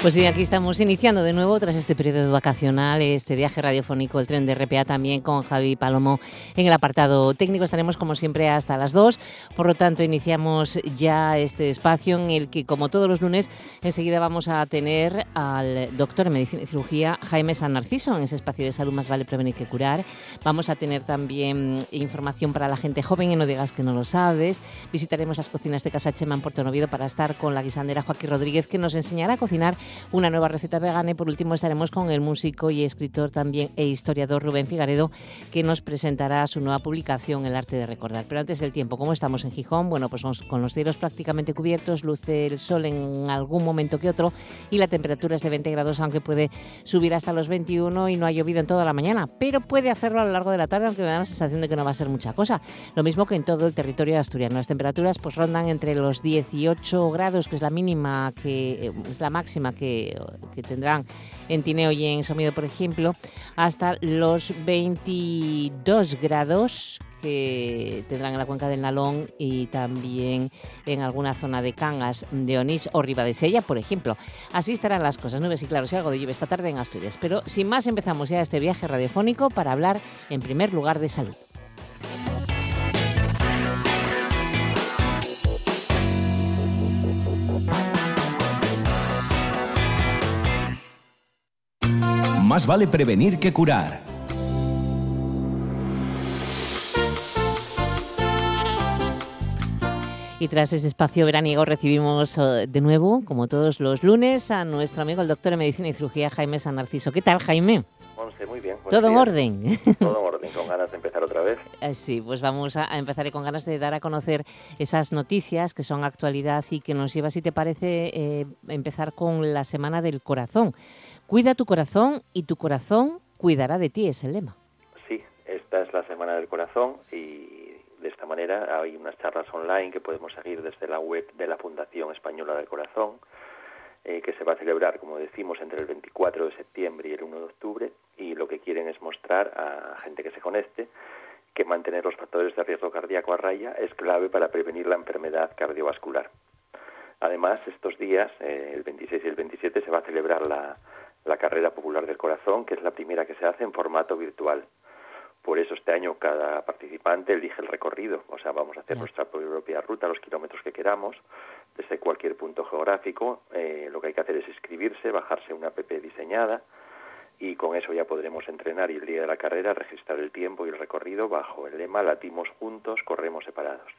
Pues sí, aquí estamos iniciando de nuevo tras este periodo vacacional, este viaje radiofónico, el tren de RPA también con Javi Palomo en el apartado técnico. Estaremos como siempre hasta las 2. Por lo tanto, iniciamos ya este espacio en el que, como todos los lunes, enseguida vamos a tener al doctor en medicina y cirugía Jaime San Narciso en ese espacio de salud más vale prevenir que curar. Vamos a tener también información para la gente joven y no digas que no lo sabes. Visitaremos las cocinas de Casa Chema en Puerto Novido para estar con la guisandera Joaquín Rodríguez que nos enseñará a cocinar una nueva receta vegana y por último estaremos con el músico y escritor también e historiador Rubén Figaredo que nos presentará su nueva publicación El arte de recordar. Pero antes del tiempo, ¿cómo estamos en Gijón? Bueno, pues con los cielos prácticamente cubiertos, luce el sol en algún momento que otro y la temperatura es de 20 grados, aunque puede subir hasta los 21 y no ha llovido en toda la mañana, pero puede hacerlo a lo largo de la tarde, aunque me da la sensación de que no va a ser mucha cosa. Lo mismo que en todo el territorio asturiano. Las temperaturas pues rondan entre los 18 grados, que es la mínima, que eh, es la máxima que que, tendrán en Tineo y en Somido, por ejemplo, hasta los 22 grados que tendrán en la cuenca del Nalón y también en alguna zona de Cangas de Onís o Sella, por ejemplo. Así estarán las cosas, nubes y claros y algo de lluvia esta tarde en Asturias. Pero sin más empezamos ya este viaje radiofónico para hablar en primer lugar de salud. Más vale prevenir que curar. Y tras ese espacio veraniego recibimos eh, de nuevo, como todos los lunes, a nuestro amigo el doctor en Medicina y Cirugía Jaime San Narciso. ¿Qué tal, Jaime? muy bien. Todo en orden. Todo en orden, con ganas de empezar otra vez. Eh, sí, pues vamos a, empezar con ganas de dar a conocer esas noticias que son actualidad y que nos lleva, si te parece, eh, empezar con la Semana del Corazón. Cuida tu corazón y tu corazón cuidará de ti, es el lema. Sí, esta es la Semana del Corazón y de esta manera hay unas charlas online que podemos seguir desde la web de la Fundación Española del Corazón, eh, que se va a celebrar, como decimos, entre el 24 de septiembre y el 1 de octubre y lo que quieren es mostrar a gente que se conecte que mantener los factores de riesgo cardíaco a raya es clave para prevenir la enfermedad cardiovascular. Además, estos días, eh, el 26 y el 27, se va a celebrar la, la carrera popular del corazón, que es la primera que se hace en formato virtual. Por eso este año cada participante elige el recorrido, o sea, vamos a hacer nuestra propia ruta, los kilómetros que queramos, desde cualquier punto geográfico. Eh, lo que hay que hacer es inscribirse, bajarse una app diseñada y con eso ya podremos entrenar y el día de la carrera registrar el tiempo y el recorrido bajo el lema latimos juntos, corremos separados.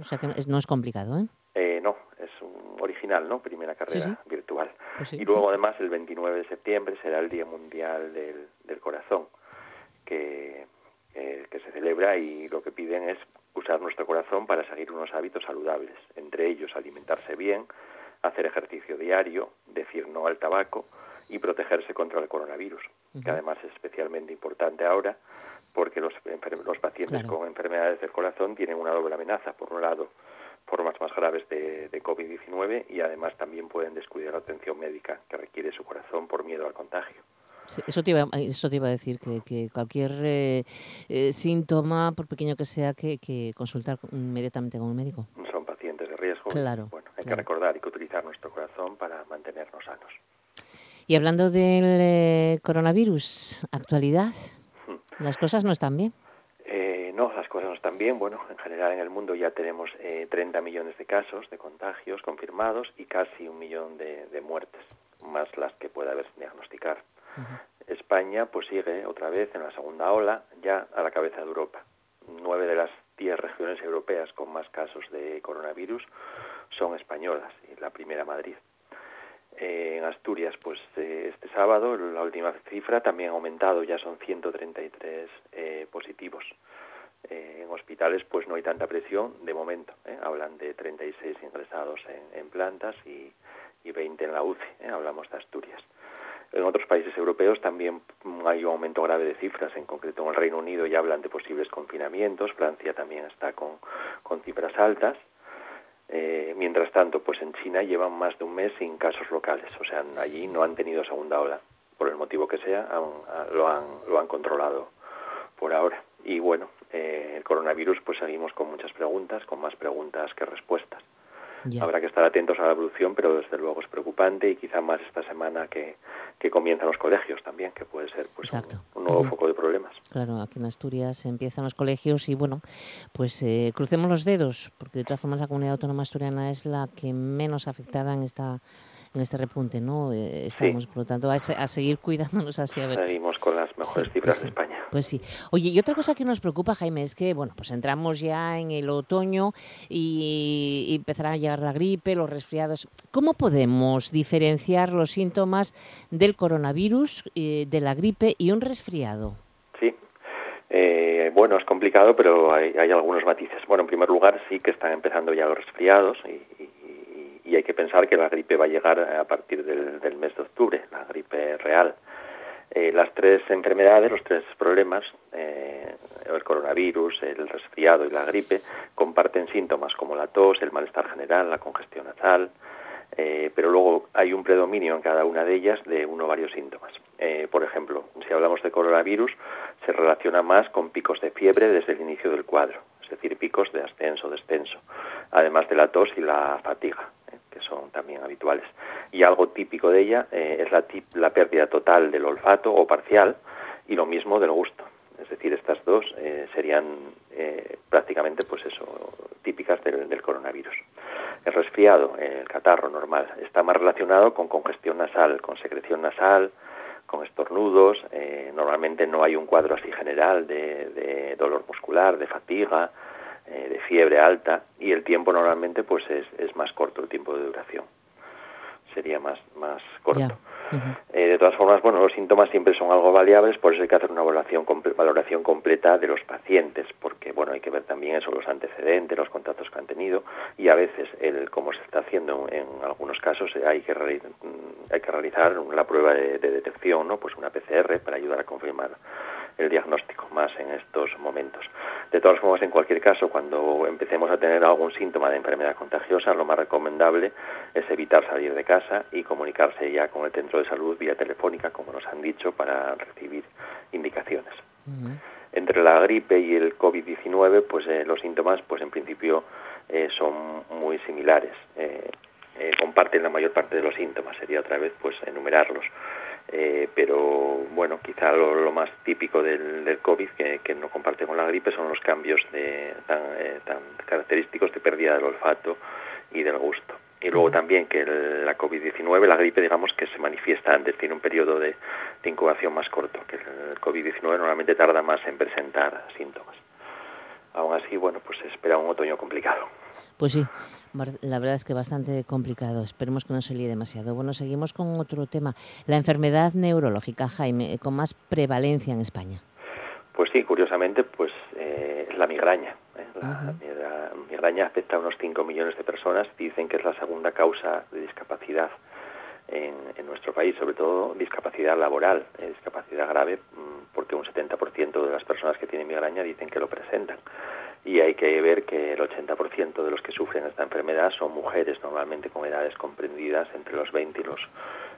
O sea que no es complicado, ¿eh? ¿eh? no, es un original, ¿no? Primera carrera virtual. Pues y luego además el 29 de septiembre será el Día Mundial del, del Corazón, que, eh, que se celebra y lo que piden es usar nuestro corazón para seguir unos hábitos saludables, entre ellos alimentarse bien, hacer ejercicio diario, decir no al tabaco y protegerse contra el coronavirus, que además es especialmente importante ahora porque los, los pacientes con enfermedades del corazón tienen una doble amenaza. Por un lado, formas más graves de, de COVID-19 y además también pueden descuidar la atención médica que requiere su corazón por miedo al contagio. eso, te iba, eso te iba a decir, que, que cualquier eh, eh, síntoma, por pequeño que sea, que, que, consultar inmediatamente con un médico. Son pacientes de riesgo. Claro. bueno, hay que recordar y que utilizar nuestro corazón para mantenernos sanos. Y hablando del eh, coronavirus, actualidad. Las cosas no están bien. Eh, no, las cosas no están bien. Bueno, en general en el mundo ya tenemos eh, 30 millones de casos de contagios confirmados y casi un millón de, muertes, más las que pueda haber diagnosticar. España pues sigue otra vez en la segunda ola, ya a la cabeza de Europa. Nueve de las diez regiones europeas con más casos de coronavirus son españolas y la primera Madrid. Eh, en Asturias, pues eh, este sábado, la última cifra también ha aumentado, ya son 133 eh, positivos. en hospitales, pues no hay tanta presión de momento. Hablan de 36 ingresados en, plantas y, y, 20 en la UCI. Hablamos de Asturias. En otros países europeos también hay un aumento grave de cifras, en concreto en el Reino Unido ya hablan de posibles confinamientos, Francia también está con cifras altas eh, mientras tanto, pues en China llevan más de un mes sin casos locales, o sea, allí no han tenido segunda ola. por el motivo que sea, lo, han, lo han controlado por ahora. Y bueno, eh, el coronavirus, pues seguimos con muchas preguntas, con más preguntas que respuestas. Habrá que estar atentos a la evolución, pero desde luego es preocupante y quizá más esta semana que, que comienzan los colegios también, que puede ser pues, un, nuevo foco de problemas. Claro, aquí en Asturias empiezan los colegios y bueno, pues eh, crucemos los dedos, porque de todas formas la comunidad autónoma asturiana es la que menos afectada en esta en este repunte, ¿no? Eh, estamos, por lo tanto, a, seguir cuidándonos así. A ver. Seguimos con las mejores pues cifras de España. Pues sí. Oye, y otra cosa que nos preocupa, Jaime, es que, bueno, pues entramos ya en el otoño y, empezará a llegar la gripe, los resfriados. ¿Cómo podemos diferenciar los síntomas del coronavirus, eh, de la gripe y un resfriado? Sí, eh, bueno, es complicado, pero hay, algunos matices. Bueno, en primer lugar, sí que están empezando ya los resfriados y, y hay que pensar que la gripe va a llegar a partir del, mes de octubre, la gripe real. Eh, las tres enfermedades, los tres problemas, eh, el coronavirus, el resfriado y la gripe, comparten síntomas como la tos, el malestar general, la congestión nasal, eh, pero luego hay un predominio en cada una de ellas de uno o varios síntomas. por ejemplo, si hablamos de coronavirus, se relaciona más con picos de fiebre desde el inicio del cuadro, es decir, picos de ascenso, descenso, además de la tos y la fatiga que son también habituales. Y algo típico de ella eh, es la, la pérdida total del olfato o parcial y lo mismo del gusto. Es decir, estas dos eh, serían eh, prácticamente, pues eso, típicas del, del, coronavirus. El resfriado, el catarro normal, está más relacionado con congestión nasal, con secreción nasal, con estornudos. normalmente no hay un cuadro así general de, de dolor muscular, de fatiga, eh, de fiebre alta y el tiempo normalmente pues es, es, más corto el tiempo de duración sería más más corto eh, de todas formas bueno los síntomas siempre son algo variables por eso hay que hacer una valoración valoración completa de los pacientes porque bueno hay que ver también eso los antecedentes los contactos que han tenido y a veces el como se está haciendo en, algunos casos hay que mm, hay que realizar la prueba de, de detección no pues una PCR para ayudar a confirmar el diagnóstico más en estos momentos. De todas formas, en cualquier caso, cuando empecemos a tener algún síntoma de enfermedad contagiosa, lo más recomendable es evitar salir de casa y comunicarse ya con el centro de salud vía telefónica, como nos han dicho, para recibir indicaciones. Entre la gripe y el COVID-19, pues eh, los síntomas, pues en principio eh, son muy similares. Eh, comparten la mayor parte de los síntomas. Sería otra vez, pues enumerarlos. Eh, pero bueno, quizá lo, más típico del, del COVID que, no comparte con la gripe son los cambios de, tan, eh, tan característicos de pérdida del olfato y del gusto. Y luego también que la COVID-19, la gripe, digamos que se manifiesta antes, tiene un periodo de, de incubación más corto, que el COVID-19 normalmente tarda más en presentar síntomas. Aún así, bueno, pues se espera un otoño complicado. Pues sí, la verdad es que bastante complicado. Esperemos que no se líe demasiado. Bueno, seguimos con otro tema. La enfermedad neurológica, Jaime, con más prevalencia en España. Pues sí, curiosamente, pues eh, es la migraña. ¿eh? La, migraña afecta a unos 5 millones de personas. Dicen que es la segunda causa de discapacidad en, nuestro país, sobre todo discapacidad laboral, eh, discapacidad grave, mm, porque un 70% de las personas que tienen migraña dicen que lo presentan y hay que ver que el 80% de los que sufren esta enfermedad son mujeres, normalmente con edades comprendidas entre los 20 y los,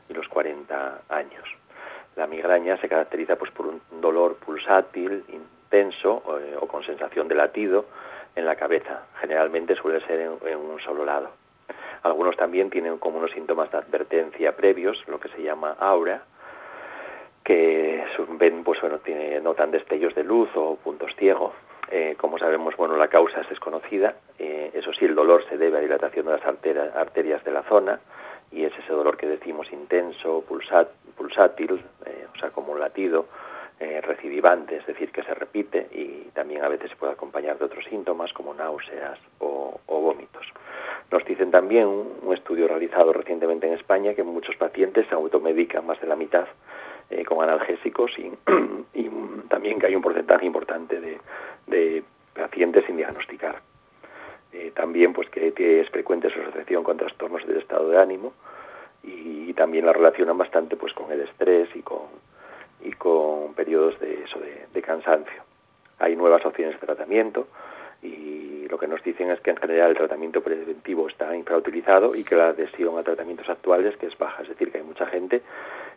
y los 40 años. La migraña se caracteriza pues, por un dolor pulsátil, intenso eh, o con sensación de latido en la cabeza. Generalmente suele ser en, un solo lado. Algunos también tienen como unos síntomas de advertencia previos, lo que se llama aura, que ven, pues bueno, tiene, notan destellos de luz o puntos ciegos. Eh, como sabemos, bueno, la causa es desconocida. Eh, eso sí, el dolor se debe a dilatación de las arterias de la zona y es ese dolor que decimos intenso, pulsátil, eh, o sea, como un latido, recidivante, es decir, que se repite y también a veces se puede acompañar de otros síntomas como náuseas o, vómitos. Nos dicen también un, estudio realizado recientemente en España que muchos pacientes se automedican, más de la mitad, con analgésicos y, también que hay un porcentaje importante de, de pacientes sin diagnosticar. Eh, también pues que, es frecuente su asociación con trastornos del estado de ánimo y, también la relacionan bastante pues con el estrés y con y con periodos de eso de, cansancio. Hay nuevas opciones de tratamiento y lo que nos dicen es que en general el tratamiento preventivo está infrautilizado y que la adhesión a tratamientos actuales que es baja, es decir, que hay mucha gente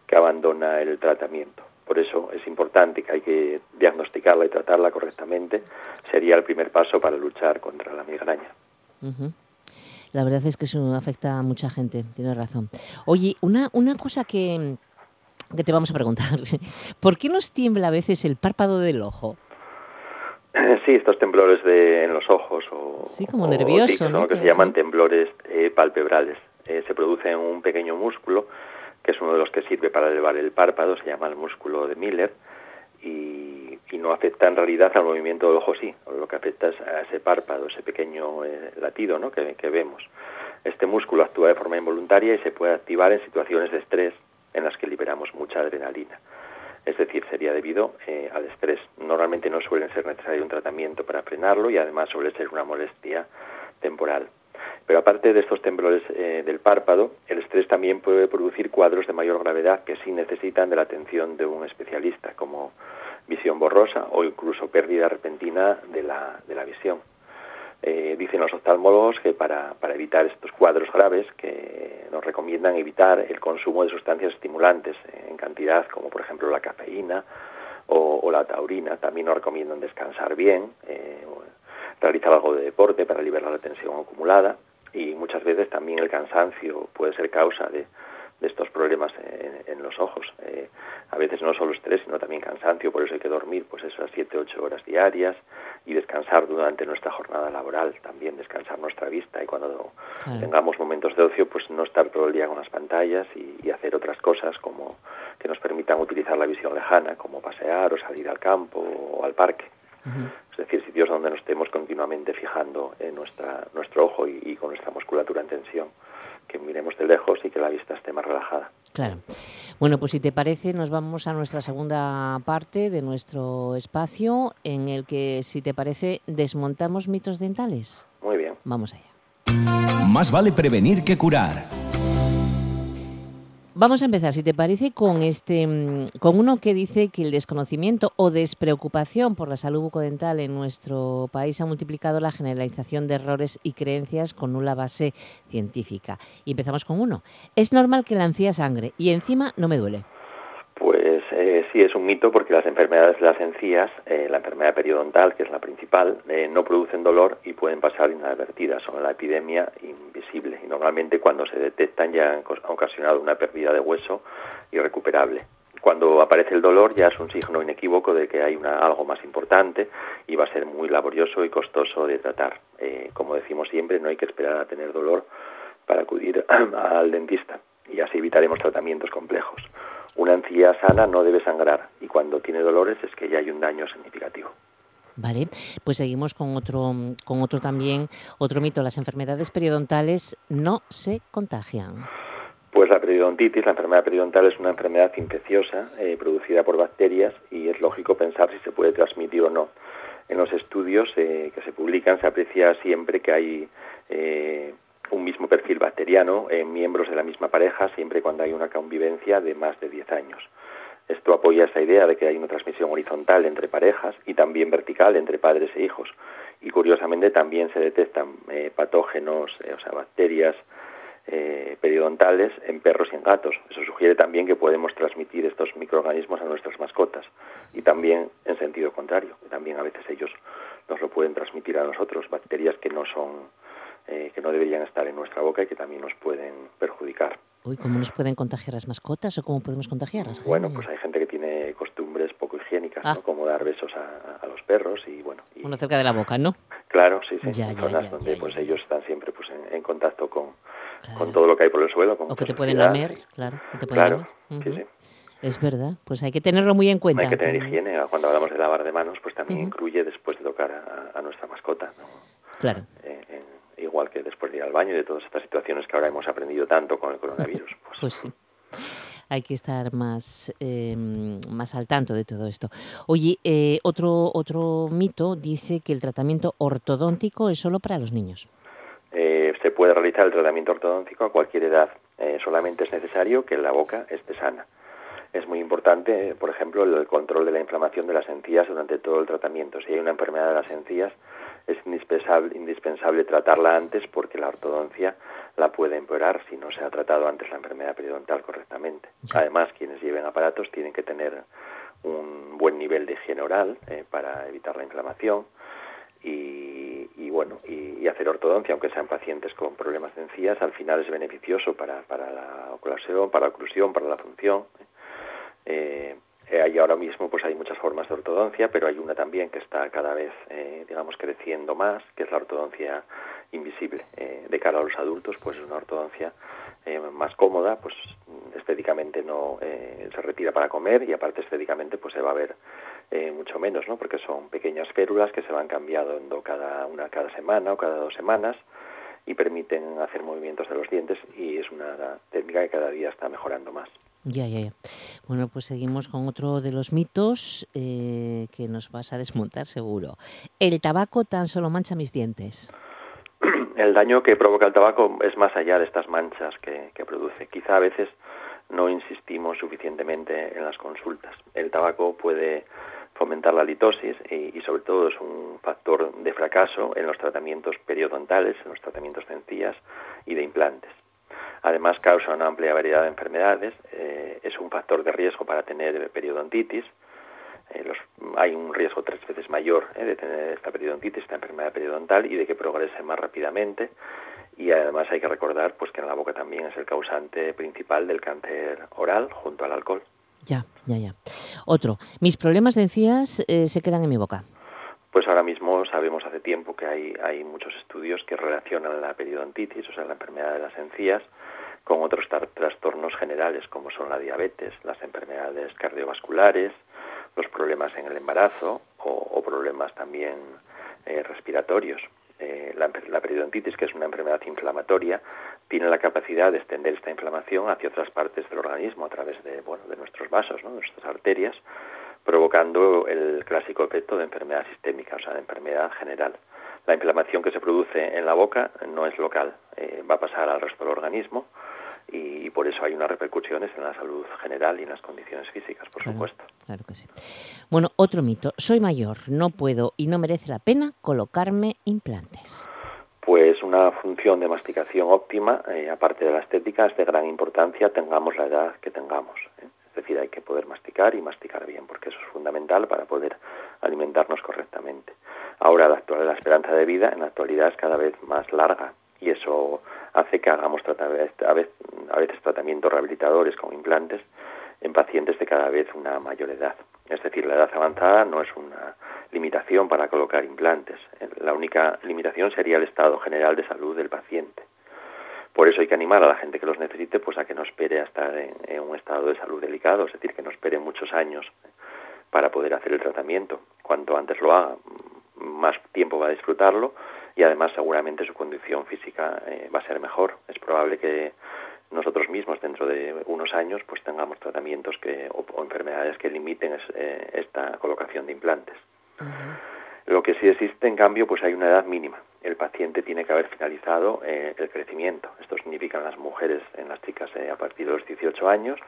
que abandona el tratamiento. Por eso es importante que hay que diagnosticarla y tratarla correctamente. Sería el primer paso para luchar contra la migraña. La verdad es que eso afecta a mucha gente, tienes razón. Oye, una, una cosa que, que te vamos a preguntar. ¿Por qué nos tiembla a veces el párpado del ojo? Sí, estos temblores de, en los ojos o, sí, como nervioso, ¿no? que se llaman temblores eh, palpebrales. Eh, se produce en un pequeño músculo que es uno de los que sirve para elevar el párpado, se llama el músculo de Miller y, no afecta en realidad al movimiento del ojo, sí, lo que afecta es a ese párpado, ese pequeño eh, latido ¿no? que, que vemos. Este músculo actúa de forma involuntaria y se puede activar en situaciones de estrés en las que liberamos mucha adrenalina es decir, sería debido eh, al estrés. Normalmente no suele ser necesario un tratamiento para frenarlo y además suele ser una molestia temporal. Pero aparte de estos temblores eh, del párpado, el estrés también puede producir cuadros de mayor gravedad que sí necesitan de la atención de un especialista, como visión borrosa o incluso pérdida repentina de la, de la visión. Eh, dicen los oftalmólogos que para, evitar estos cuadros graves que nos recomiendan evitar el consumo de sustancias estimulantes en cantidad como por ejemplo la cafeína o, la taurina. También nos recomiendan descansar bien, eh, realizar algo de deporte para liberar la tensión acumulada y muchas veces también el cansancio puede ser causa de, de estos problemas en, los ojos. Eh, a veces no solo estrés, sino también cansancio, por eso hay que dormir pues esas 7, 8 horas diarias y descansar durante nuestra jornada laboral, también descansar nuestra vista y cuando tengamos momentos de ocio, pues no estar todo el día con las pantallas y, hacer otras cosas como que nos permitan utilizar la visión lejana, como pasear o salir al campo o al parque. Es decir, sitios donde nos estemos continuamente fijando en nuestra, nuestro ojo y con nuestra musculatura en tensión que miremos de lejos y que la vista esté más relajada. Claro. Bueno, pues si te parece, nos vamos a nuestra segunda parte de nuestro espacio, en el que, si te parece, desmontamos mitos dentales. Muy bien. Vamos allá. Más vale prevenir que curar. Vamos a empezar, si te parece, con este, mm, con uno que dice que el desconocimiento o despreocupación por la salud bucodental en nuestro país ha multiplicado la generalización de errores y creencias con nula base científica. Y empezamos con uno. Es normal que la encía sangre y encima no me duele. Pues eh, sí, es un mito porque las enfermedades de las encías, eh, la enfermedad periodontal, que es la principal, eh, no producen dolor y pueden pasar inadvertidas. Son la epidemia invisible y normalmente cuando se detectan ya han ocasionado una pérdida de hueso irrecuperable. Cuando aparece el dolor ya es un signo inequívoco de que hay una, algo más importante y va a ser muy laborioso y costoso de tratar. como decimos siempre, no hay que esperar a tener dolor para acudir al dentista y así evitaremos tratamientos complejos. Una encía sana no debe sangrar y cuando tiene dolores es que ya hay un daño significativo. Vale, pues seguimos con otro, con otro también, otro mito. Las enfermedades periodontales no se contagian. Pues la periodontitis, la enfermedad periodontal es una enfermedad infecciosa eh, producida por bacterias y es lógico pensar si se puede transmitir o no. En los estudios eh, que se publican se aprecia siempre que hay eh, un mismo perfil bacteriano en miembros de la misma pareja siempre cuando hay una convivencia de más de 10 años. Esto apoya esa idea de que hay una transmisión horizontal entre parejas y también vertical entre padres e hijos. Y curiosamente también se detectan eh, patógenos, eh, o sea, bacterias eh, periodontales en perros y en gatos. Eso sugiere también que podemos transmitir estos microorganismos a nuestras mascotas. Y también en sentido contrario, también a veces ellos nos lo pueden transmitir a nosotros, bacterias que no son eh, que no deberían estar en nuestra boca y que también nos pueden perjudicar. Uy, ¿cómo nos pueden contagiar las mascotas o cómo podemos contagiarlas? Bueno, pues hay gente que tiene costumbres poco higiénicas, ¿no? Ah. como dar besos a, los perros y bueno. Y... Uno cerca de la boca, ¿no? Claro, sí, sí. zonas donde pues ellos están siempre pues en, contacto con, con, todo lo que hay por el suelo. o que te pueden lamer, claro. claro, sí, sí. Es verdad, pues hay que tenerlo muy en cuenta. Hay que tener higiene. Cuando hablamos de lavar de manos, pues también incluye después de tocar a, nuestra mascota. ¿no? Claro. Eh, igual que después de ir al baño y de todas estas situaciones que ahora hemos aprendido tanto con el coronavirus. Pues, pues sí. Hay que estar más, em, más al tanto de todo esto. Oye, eh, otro, otro mito dice que el tratamiento ortodóntico es solo para los niños. Eh, se puede realizar el tratamiento ortodóntico a cualquier edad. Eh, solamente es necesario que la boca esté sana. Es muy importante, por ejemplo, el control de la inflamación de las encías durante todo el tratamiento. Si hay una enfermedad de las encías, es indispensable, indispensable tratarla antes porque la ortodoncia la puede empeorar si no se ha tratado antes la enfermedad periodontal correctamente. Además, quienes lleven aparatos tienen que tener un buen nivel de higiene oral eh, para evitar la inflamación y, bueno y, hacer ortodoncia, aunque sean pacientes con problemas de encías, al final es beneficioso para, para la oclusión, para la oclusión, para la función. Eh, eh, ahora mismo pues hay muchas formas de ortodoncia, pero hay una también que está cada vez, eh, digamos, creciendo más, que es la ortodoncia invisible. Eh, de cara a los adultos, pues es una ortodoncia eh, más cómoda, pues estéticamente no se retira para comer y aparte estéticamente pues se va a ver mucho menos, ¿no? Porque son pequeñas férulas que se van cambiando cada una cada semana o cada dos semanas y permiten hacer movimientos de los dientes y es una técnica que cada día está mejorando más. Ya, ya, ya. Bueno, pues seguimos con otro de los mitos eh, que nos vas a desmontar seguro. El tabaco tan solo mancha mis dientes. El daño que provoca el tabaco es más allá de estas manchas que, produce. Quizá a veces no insistimos suficientemente en las consultas. El tabaco puede fomentar la litosis y, sobre todo es un factor de fracaso en los tratamientos periodontales, en los tratamientos de y de implantes. Además, causa una amplia variedad de enfermedades, eh, es un factor de riesgo para tener periodontitis. Eh, hay un riesgo tres veces mayor eh, de tener esta periodontitis, esta enfermedad periodontal, y de que progrese más rápidamente. Y además hay que recordar pues, que en la boca también es el causante principal del cáncer oral junto al alcohol. Ya, ya, ya. Otro, mis problemas de encías se quedan en mi boca. Pues ahora mismo sabemos hace tiempo que hay, hay muchos estudios que relacionan la periodontitis, o sea, la enfermedad de las encías, con otros trastornos generales como son la diabetes, las enfermedades cardiovasculares, los problemas en el embarazo o, problemas también eh, respiratorios. Eh, la, periodontitis, que es una enfermedad inflamatoria, tiene la capacidad de extender esta inflamación hacia otras partes del organismo a través de, bueno, de nuestros vasos, ¿no? nuestras arterias, provocando el clásico efecto de enfermedad sistémica, o sea, de enfermedad general. La inflamación que se produce en la boca no es local, eh, va a pasar al resto del organismo y, por eso hay unas repercusiones en la salud general y en las condiciones físicas, por supuesto. Claro que sí. Bueno, otro mito. Soy mayor, no puedo y no merece la pena colocarme implantes. Pues una función de masticación óptima, eh, aparte de la estética, es de gran importancia, tengamos la edad que tengamos. ¿eh? Es decir, hay que poder masticar y masticar bien, porque eso es fundamental para poder alimentarnos correctamente. Ahora, la, la esperanza de vida en la actualidad es cada vez más larga y eso hace que hagamos a veces tratamientos rehabilitadores con implantes en pacientes de cada vez una mayor edad. Es decir, la edad avanzada no es una limitación para colocar implantes. La única limitación sería el estado general de salud del paciente. Por eso hay que animar a la gente que los necesite pues a que no espere hasta en, en un estado de salud delicado, es decir, que no espere muchos años para poder hacer el tratamiento. Cuanto antes lo haga, más tiempo va a disfrutarlo y además seguramente su condición física eh, va a ser mejor. Es probable que nosotros mismos dentro de unos años pues tengamos tratamientos que o, enfermedades que limiten eh, esta colocación de implantes. Lo que sí existe, en cambio, pues hay una edad mínima. El paciente tiene que haber finalizado eh, el crecimiento. Esto significa en las mujeres, en las chicas a partir de los 18 años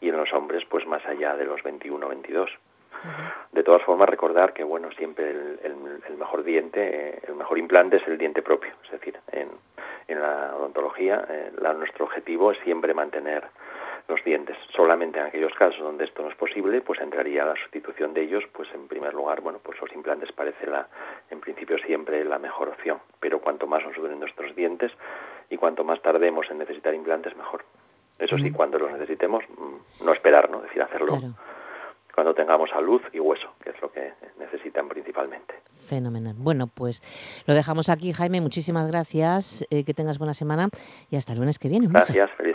y en los hombres pues más allá de los 21 o 22. De todas formas, recordar que bueno, siempre el, mejor diente, el mejor implante es el diente propio. Es decir, en, la odontología, eh, nuestro objetivo es siempre mantener los dientes. Solamente en aquellos casos donde esto no es posible, pues entraría la sustitución de ellos, pues en primer lugar, bueno, pues los implantes parece la, en principio siempre la mejor opción. Pero cuanto más nos duren nuestros dientes y cuanto más tardemos en necesitar implantes, mejor. Eso sí, cuando los necesitemos, mm, no esperar, ¿no? Es decir, hacerlo cuando tengamos salud y hueso, que es lo que necesitan principalmente. Fenomenal. Bueno, pues lo dejamos aquí, Jaime. Muchísimas gracias. Eh, que tengas buena semana y hasta el lunes que viene. gracias. Feliz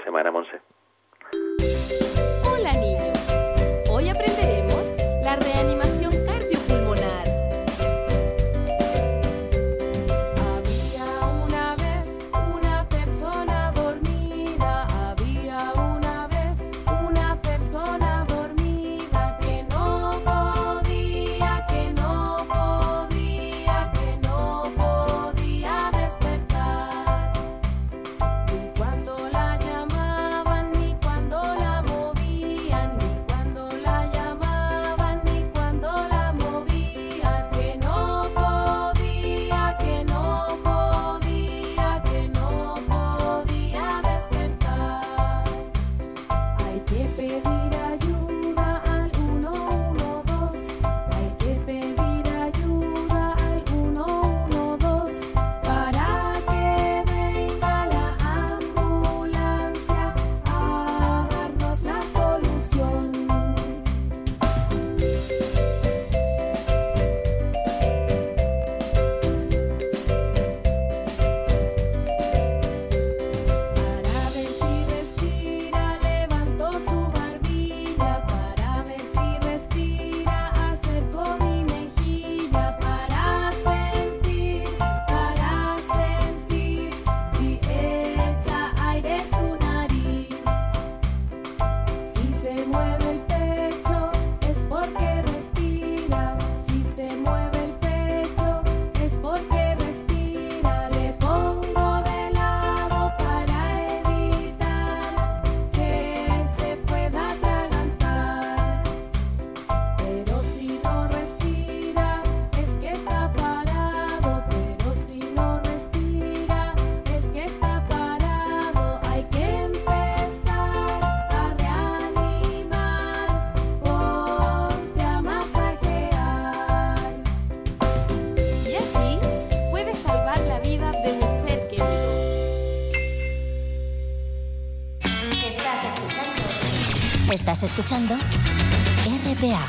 Estás escuchando RPA,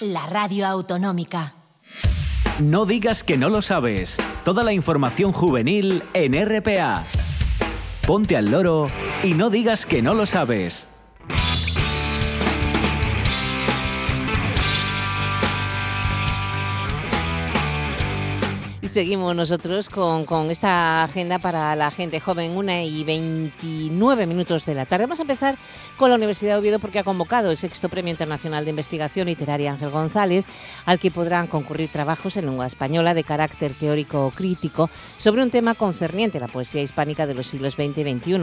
la radio autonómica. No digas que no lo sabes. Toda la información juvenil en RPA. Ponte al loro y no digas que no lo sabes. Seguimos nosotros con, con, esta agenda para la gente joven, una y 29 minutos de la tarde. Vamos a empezar con la Universidad de Oviedo porque ha convocado el sexto Premio Internacional de Investigación Literaria Ángel González, al que podrán concurrir trabajos en lengua española de carácter teórico crítico sobre un tema concerniente a la poesía hispánica de los siglos XX y XXI.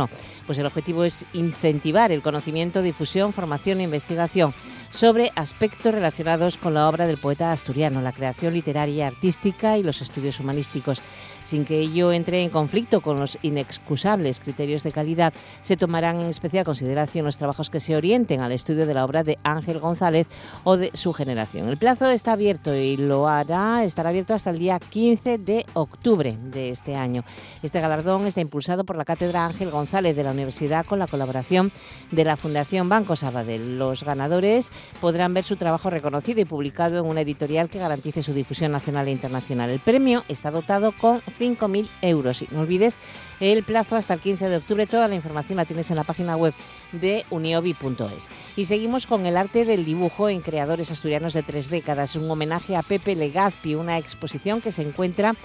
Pues el objetivo es incentivar el conocimiento, difusión, formación e investigación sobre aspectos relacionados con la obra del poeta asturiano, la creación literaria y artística y los estudios humanísticos. Sin que ello entre en conflicto con los inexcusables criterios de calidad, se tomarán en especial consideración los trabajos que se orienten al estudio de la obra de Ángel González o de su generación. El plazo está abierto y lo hará, estará abierto hasta el día 15 de octubre de este año. Este galardón está impulsado por la Cátedra Ángel González de la Universidad con la colaboración de la Fundación Banco Sabadell. Los ganadores podrán ver su trabajo reconocido y publicado en una editorial que garantice su difusión nacional e internacional. El premio está dotado con 5.000 euros. Y no olvides el plazo hasta el 15 de octubre. Toda la información la tienes en la página web de uniobi.es. Y seguimos con el arte del dibujo en creadores asturianos de tres décadas. Un homenaje a Pepe Legazpi, una exposición que se encuentra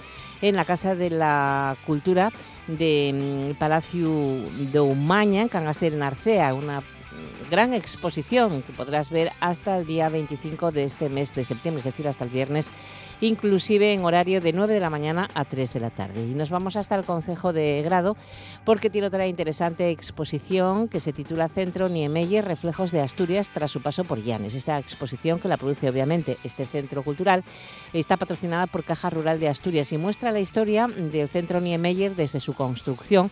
en la Casa de la Cultura de mm, Palacio de Umaña, en Cangaster, en Arcea, una gran exposición que podrás ver hasta el día 25 de este mes de septiembre, es decir, hasta el viernes, inclusive en horario de 9 de la mañana a 3 de la tarde. Y nos vamos hasta el Consejo de Grado porque tiene otra interesante exposición que se titula Centro Niemeyer, Reflejos de Asturias tras su paso por Llanes. Esta exposición, que la produce obviamente este centro cultural, está patrocinada por Caja Rural de Asturias y muestra la historia del Centro Niemeyer desde su construcción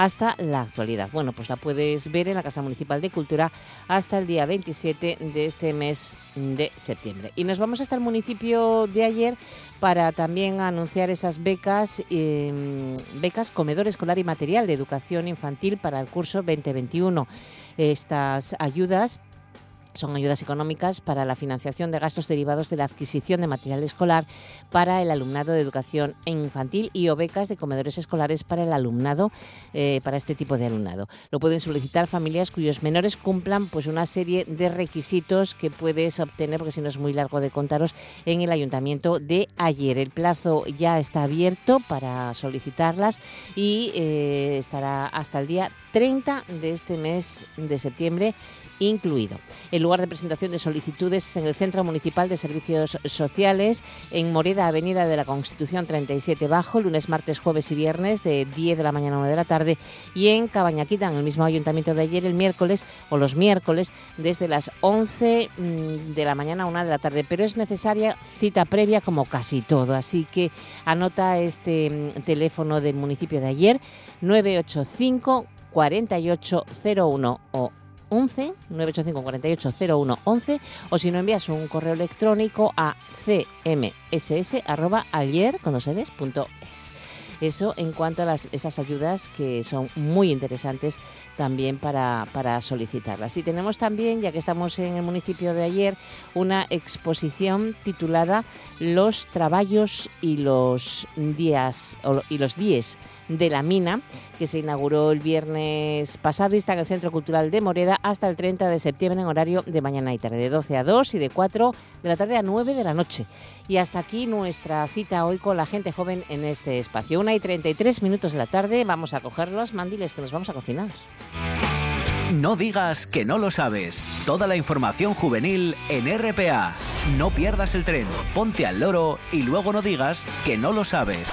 hasta la actualidad. Bueno, pues la puedes ver en la Casa Municipal de Cultura hasta el día 27 de este mes de septiembre. Y nos vamos hasta el municipio de ayer para también anunciar esas becas, em, becas comedor escolar y material de educación infantil para el curso 2021. Estas ayudas son ayudas económicas para la financiación de gastos derivados de la adquisición de material escolar para el alumnado de educación infantil y o becas de comedores escolares para el alumnado, eh, para este tipo de alumnado. Lo pueden solicitar familias cuyos menores cumplan pues una serie de requisitos que puedes obtener, porque si no es muy largo de contaros, en el ayuntamiento de ayer. El plazo ya está abierto para solicitarlas y eh, estará hasta el día 30 de este mes de septiembre incluido. El lugar de presentación de solicitudes es en el Centro Municipal de Servicios Sociales, en Moreda, Avenida de la Constitución 37 Bajo, lunes, martes, jueves y viernes de 10 de la mañana a 1 de la tarde, y en Cabañaquita, en el mismo ayuntamiento de ayer, el miércoles o los miércoles, desde las 11 mm, de la mañana a 1 de la tarde. Pero es necesaria cita previa como casi todo, así que anota este mm, teléfono del municipio de ayer, 985 4801 o 11 985 48 01 11 o si no envías un correo electrónico a cmss@ayer.es. Eso en cuanto a esas ayudas que son muy interesantes también para, para solicitarlas. Y tenemos también, ya que estamos en el municipio de ayer, una exposición titulada Los trabajos y los días y los días de la mina, que se inauguró el viernes pasado y está en el Centro Cultural de Moreda hasta el 30 de septiembre en horario de mañana y tarde, de 12 a 2 y de 4 de la tarde a 9 de la noche. Y hasta aquí nuestra cita hoy con la gente joven en este espacio. Una y 33 minutos de la tarde, vamos a coger los mandiles que nos vamos a cocinar. No digas que no lo sabes. Toda la información juvenil en RPA. No pierdas el tren, ponte al loro y luego no digas que no lo sabes.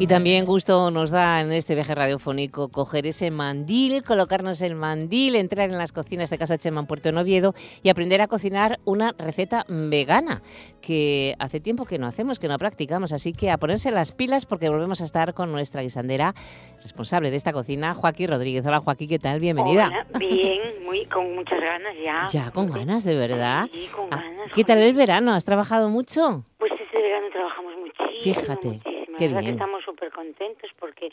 Y también gusto nos da en este viaje radiofónico coger ese mandil, colocarnos el mandil, entrar en las cocinas de Casa Chema en Puerto Noviedo y aprender a cocinar una receta vegana que hace tiempo que no hacemos, que no practicamos. Así que a ponerse las pilas porque volvemos a estar con nuestra guisandera responsable de esta cocina, Joaquín Rodríguez. Hola Joaquín, ¿qué tal? Bienvenida. Hola, bien, muy, con muchas ganas ya. Ya, con ganas, de verdad. Sí, con Ah, ganas. ¿Qué tal el verano? ¿Has trabajado mucho? Pues este verano trabajamos muchísimo. Fíjate, qué verdad bien. que estamos súper contentos porque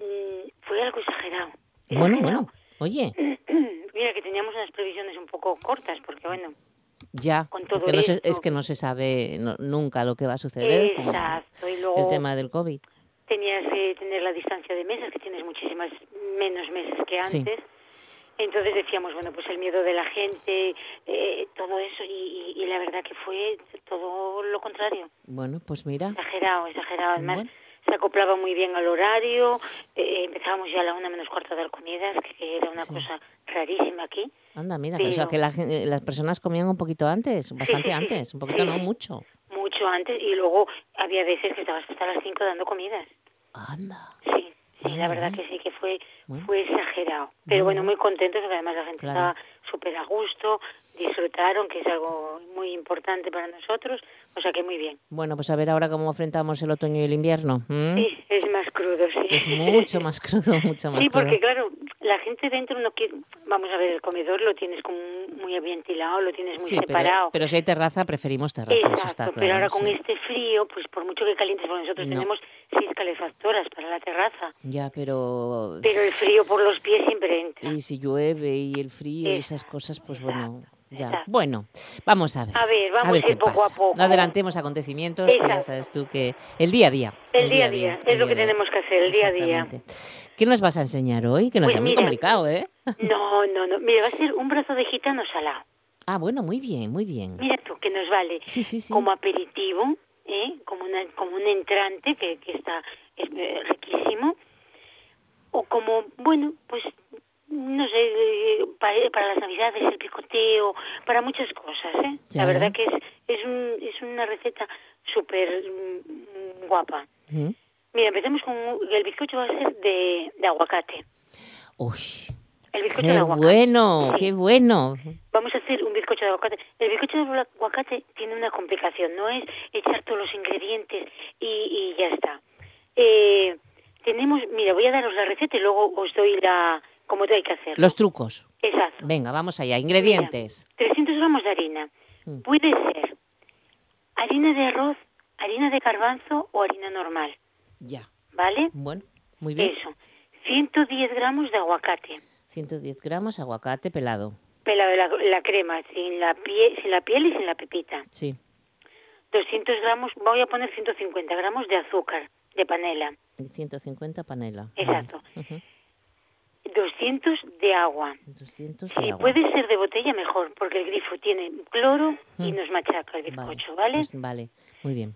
mm, fue algo exagerado. Bueno, Exagerado. bueno. Oye, Mira que teníamos unas previsiones un poco cortas porque bueno, ya. Con todo no se- es que no se sabe no- nunca lo que va a suceder. exacto. Y El luego tema del COVID. tenías que tener la distancia de mesas, que tienes muchísimas menos mesas que Sí. Entonces decíamos, bueno, pues el miedo de la gente, eh, todo eso, y, y- y la verdad que fue todo lo contrario. Bueno, pues mira. Exagerado, exagerado. Además, Bueno. se acoplaba muy bien al horario. eh, empezábamos ya a la una menos cuarto a dar comidas, que, era una Sí. cosa rarísima aquí. Anda, mira, sea, Pero- que la eh, las personas comían un poquito antes, bastante sí, sí, antes, un poquito no mucho. Mucho antes. Y luego había veces que estabas hasta las cinco dando comidas. Anda, Sí, sí, la verdad que sí, que fue, Bueno. fue exagerado. Pero bueno, muy contentos porque además la gente Claro. estaba súper a gusto, disfrutaron, que es algo muy importante para nosotros. O sea que muy bien. bueno, pues a ver ahora cómo enfrentamos el otoño y el invierno. ¿m? Sí, es más crudo, sí. Es mucho más crudo, mucho más Sí, crudo. porque claro, la gente dentro no quiere... Vamos a ver, el comedor lo tienes como muy ventilado, lo tienes muy Sí, pero, separado. pero si hay terraza, preferimos terraza, eso Exacto, está claro. pero ahora con sí. este frío, pues por mucho que calientes, porque nosotros No. tenemos seis calefactoras para la terraza, Ya, pero... pero el frío por los pies siempre entra. Y si llueve y el frío y esas Exacto, cosas, pues bueno, ya. Bueno, vamos a ver. A ver, vamos a ir qué poco a pasa. poco. No adelantemos acontecimientos, que ya sabes tú que... El día a día. El día a día, es el lo que día a día. tenemos que hacer, el día a día. ¿Qué nos vas a enseñar hoy? Que no Pues sea muy complicado, ¿eh? No, no, no. Mira, va a ser un brazo de gitano salado. Ah, bueno, muy bien, muy bien. Mira tú, que nos vale Sí, sí, sí. como aperitivo, ¿eh? como, una, como un entrante que, que está es, eh, riquísimo, o como, bueno, pues, no sé, eh, para, para las navidades, el picoteo, para muchas cosas, ¿eh? Ya. La verdad que es, es, un, es una receta súper mm, guapa. ¿Mm? Mira, empecemos con el bizcocho va a ser de, de aguacate. Uy, El bizcocho qué de aguacate. bueno, Sí. qué bueno. Vamos a hacer un bizcocho de aguacate. El bizcocho de aguacate tiene una complicación, no es echar todos los ingredientes y, y ya está. Eh, tenemos, mira, voy a daros la receta y luego os doy la cómo hay que hacerlo. Los trucos. Exacto. Venga, vamos allá. Ingredientes. 300 gramos de harina. Mm. Puede ser harina de arroz, harina de garbanzo o harina normal, Ya. ¿vale? Bueno, muy bien. Eso. 110 gramos de aguacate. 110 gramos aguacate pelado. Pelado la, la crema, sin la, piel, sin la piel y sin la pepita. Sí. 200 gramos, voy a poner 150 gramos de azúcar, de panela. Y 150 panela. Exacto. Vale. Ujú. 200 de agua. 200 de Si agua. puede ser de botella, mejor, porque el grifo tiene cloro y nos machaca el bizcocho, ¿vale? pues vale, muy bien.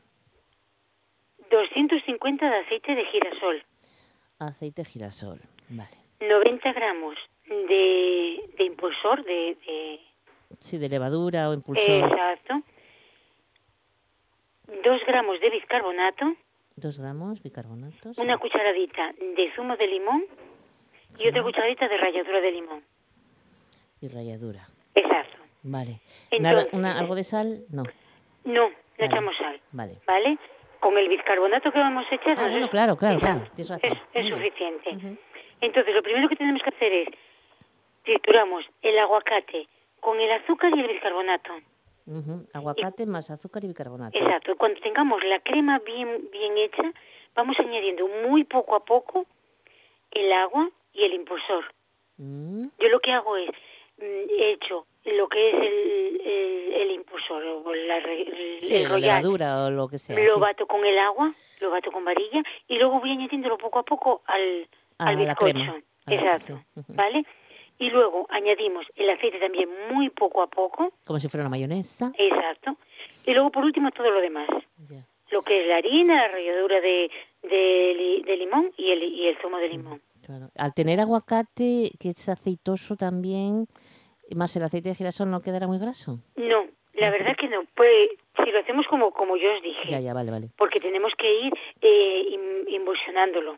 250 de aceite de girasol. Aceite girasol. Vale. 90 gramos de, de impulsor, de, de Sí, de levadura o impulsor. exacto. 2 gramos de bicarbonato, 2 gramos bicarbonato. una cucharadita de zumo de limón y otra cucharadita de ralladura de limón. Y ralladura. Exacto. Vale. Entonces- Nada, una, ¿Algo de sal? No. No, no Vale. echamos sal, Vale. ¿vale? Con el bicarbonato que vamos a echar... Ah, nos bueno, es- claro, claro, claro. Es, suficiente. Entonces, lo primero que tenemos que hacer es trituramos el aguacate con el azúcar y el bicarbonato. Ujú. Aguacate más azúcar y bicarbonato. Exacto. Cuando tengamos la crema bien, bien hecha, vamos añadiendo muy poco a poco el agua y el impulsor. Mm, Yo lo que hago es, mm, he hecho lo que es el, el, el impulsor o la, el, Sí, el levadura o lo que sea. lo sí. bato con el agua, lo bato con varilla y luego voy añadiéndolo poco a poco al, A al bizcocho. crema. Exacto. sí. ¿Vale? Y luego añadimos el aceite también muy poco a poco. Como si fuera una mayonesa. Exacto. Y luego por último todo lo demás. Lo que es la harina, la ralladura de, de, li- de limón y el, y el zumo de limón. Claro. Al tener aguacate, que es aceitoso también, más el aceite de girasol, ¿no quedará muy graso? No, La verdad que no. Pues si lo hacemos como, como yo os dije. Ya, ya, vale, vale. Porque tenemos que ir eh.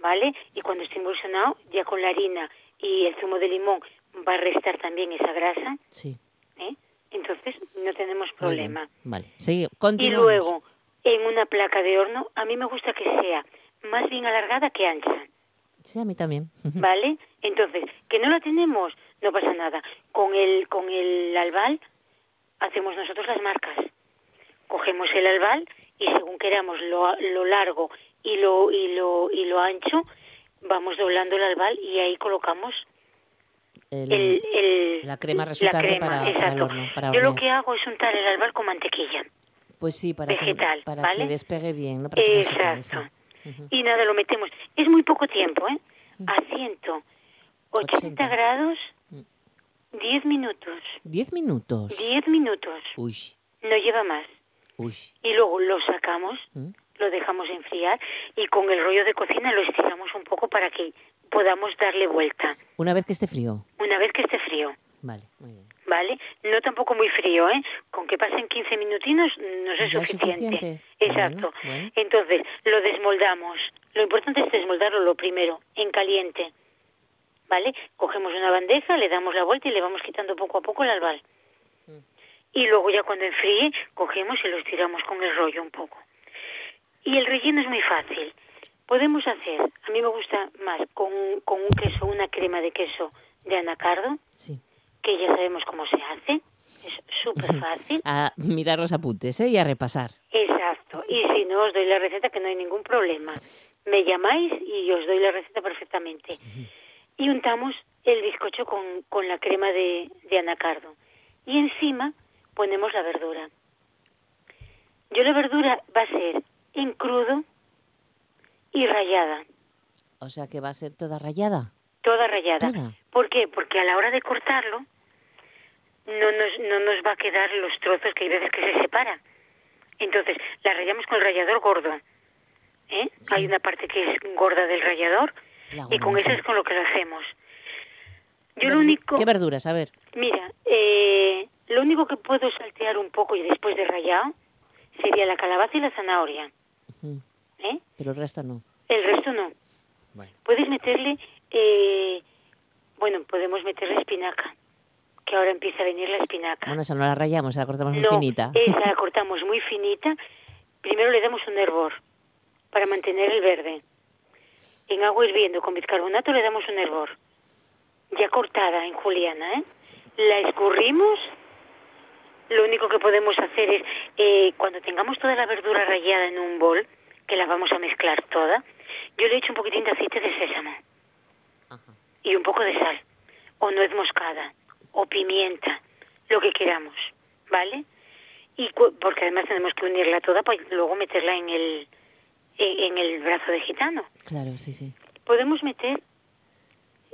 ¿vale? Y cuando esté emulsionado, ya con la harina y el zumo de limón va a restar también esa grasa, Sí. ¿eh? Entonces no tenemos problema. Vale. Y continuamos. luego, en una placa de horno, a mí me gusta que sea más bien alargada que ancha, Sí, a mí también. ¿vale? Entonces, que no la tenemos, no pasa nada. Con el, con el albal hacemos nosotros las marcas. Cogemos el albal y según queramos lo, lo largo y lo, y, lo, y lo ancho, vamos doblando el albal y ahí colocamos El- el, el- la crema resultante crema, para- para el horno, para Yo lo que hago es untar el albal con mantequilla. Pues sí, para, vegetal, que, para ¿vale? que despegue bien, ¿no? Para no. Exacto. Y nada, lo metemos. Es muy poco tiempo, ¿eh? A 180 80. grados, Mm. 10 minutos. Diez minutos. 10 minutos. Uy, No lleva más. uy. Y luego lo sacamos, ¿Mm? Lo dejamos enfriar y con el rollo de cocina lo estiramos un poco para que podamos darle vuelta. Una vez que esté frío. Una vez que esté frío. Vale, muy bien. ¿Vale? No tampoco muy frío, ¿eh? Con que pasen 15 minutinos no es ¿Ya es suficiente. suficiente? Exacto. Bueno, bueno. Entonces, lo desmoldamos. Lo importante es desmoldarlo lo primero, en caliente. ¿Vale? Cogemos una bandeja, le damos la vuelta y le vamos quitando poco a poco el albal. Mm. Y luego ya cuando enfríe, cogemos y lo estiramos con el rollo un poco. Y el relleno es muy fácil. Podemos hacer, a mí me gusta más con, con un queso, una crema de queso de anacardo, Sí. que ya sabemos cómo se hace. Es súper fácil. A mirar los apuntes, ¿eh? Y a repasar. Exacto. Y si no os doy la receta, que no hay ningún problema. Me llamáis y os doy la receta perfectamente. Y untamos el bizcocho con, con la crema de, de anacardo. Y encima ponemos la verdura. Yo la verdura va a ser en crudo y rallada. O sea que va a ser toda rayada. Toda rallada. Toda. ¿Por qué? Porque a la hora de cortarlo no nos, no nos va a quedar los trozos que hay veces que se separan. Entonces, la rayamos con el rallador gordo. ¿eh? Sí. Hay una parte que es gorda del rallador La y con esa es con lo que lo hacemos. Yo lo único... ¿Qué verduras? A ver. Mira, eh, lo único que puedo saltear un poco y después de rallado sería la calabaza y la zanahoria. Ujú. ¿eh? Pero el resto no. El resto no. Bueno. Puedes meterle, eh, bueno, podemos meterle espinaca, que ahora empieza a venir la espinaca. Bueno, esa no la rayamos, la cortamos muy no, finita. esa la cortamos muy finita. Primero le damos un hervor para mantener el verde. En agua hirviendo con bicarbonato le damos un hervor. Ya cortada en juliana, ¿eh? La escurrimos. Lo único que podemos hacer es, eh, cuando tengamos toda la verdura rallada en un bol, que la vamos a mezclar toda, yo le echo un poquitín de aceite de sésamo Ajá. y un poco de sal, o nuez moscada, o pimienta, lo que queramos, ¿vale? Y cu- porque además tenemos que unirla toda para luego meterla en el en, en el brazo de gitano. Claro, sí, sí. Podemos meter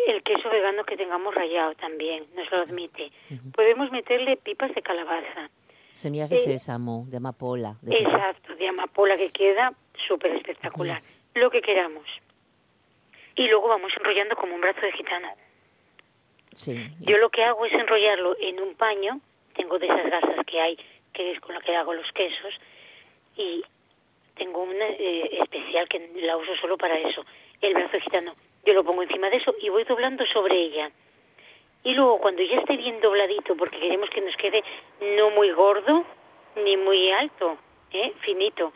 el queso vegano que tengamos rallado también, nos lo admite. Podemos meterle pipas de calabaza. Semillas de Eh, sésamo, de amapola. De. Exacto, de amapola que queda súper espectacular. Lo que queramos. Y luego vamos enrollando como un brazo de gitano. Sí. Yo lo que hago es enrollarlo en un paño, tengo de esas gasas que hay, que es con la que hago los quesos, y tengo una eh, especial que la uso solo para eso, el brazo gitano. Yo lo pongo encima de eso y voy doblando sobre ella. Y luego cuando ya esté bien dobladito, porque queremos que nos quede no muy gordo ni muy alto, ¿eh? finito,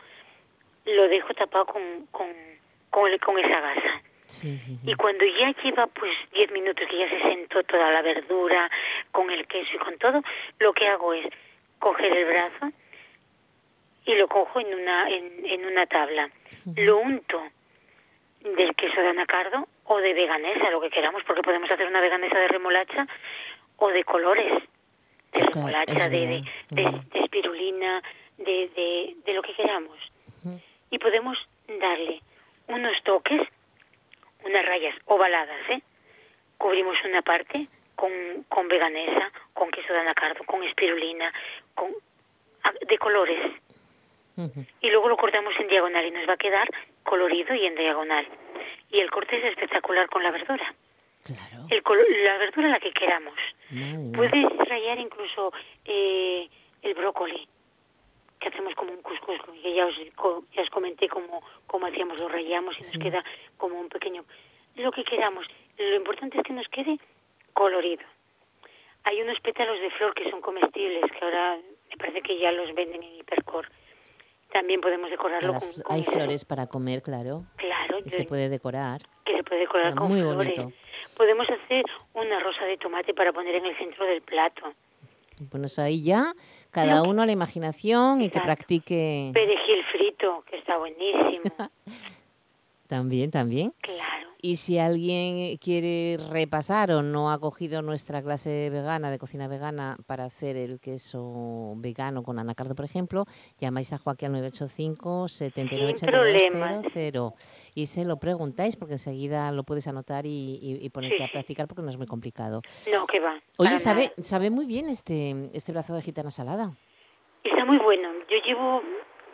lo dejo tapado con, con, con, el- con esa gasa. Sí, sí, sí. Y cuando ya lleva pues 10 minutos que ya se sentó toda la verdura con el queso y con todo, lo que hago es coger el brazo y lo cojo en una en, en una tabla. Lo unto del queso de anacardo o de veganesa, lo que queramos, porque podemos hacer una veganesa de remolacha o de colores, de remolacha, de, de, de, de espirulina, de, de, lo que queramos. Y podemos darle unos toques unas rayas ovaladas, ¿eh? Cubrimos una parte con, con veganesa, con queso de anacardo, con espirulina, con ah, de colores. Y luego lo cortamos en diagonal y nos va a quedar colorido y en diagonal. Y el corte es espectacular con la verdura. Claro. El colo- la verdura la que queramos. Madre. Puedes rayar incluso eh, el brócoli, que hacemos como un cuscús, que ya os, ya os comenté cómo, cómo hacíamos, lo rayamos y nos queda como un pequeño... Lo que queramos. Lo importante es que nos quede colorido. Hay unos pétalos de flor que son comestibles, que ahora me parece que ya los venden en Hipercor. También podemos decorarlo Las con, con hay flores para comer, claro, Claro, y yo- se puede decorar. que se puede decorar Ah, con muy flores. bonito. Podemos hacer una rosa de tomate para poner en el centro del plato. Bueno, eso ahí ya, cada uno a la imaginación y que Exacto. practique Perejil frito, que está buenísimo. También, también. claro. Y si alguien quiere repasar o no ha cogido nuestra clase vegana de cocina vegana para hacer el queso vegano con anacardo, por ejemplo, llamáis a Joaquín al 985 79 Sin problemas. 8200 y se lo preguntáis porque enseguida lo puedes anotar y, y- y ponerte Sí, a practicar porque no es muy complicado. No, que va. Oye, sabe, sabe muy bien este, este brazo de gitana salada. Está muy bueno. Yo llevo,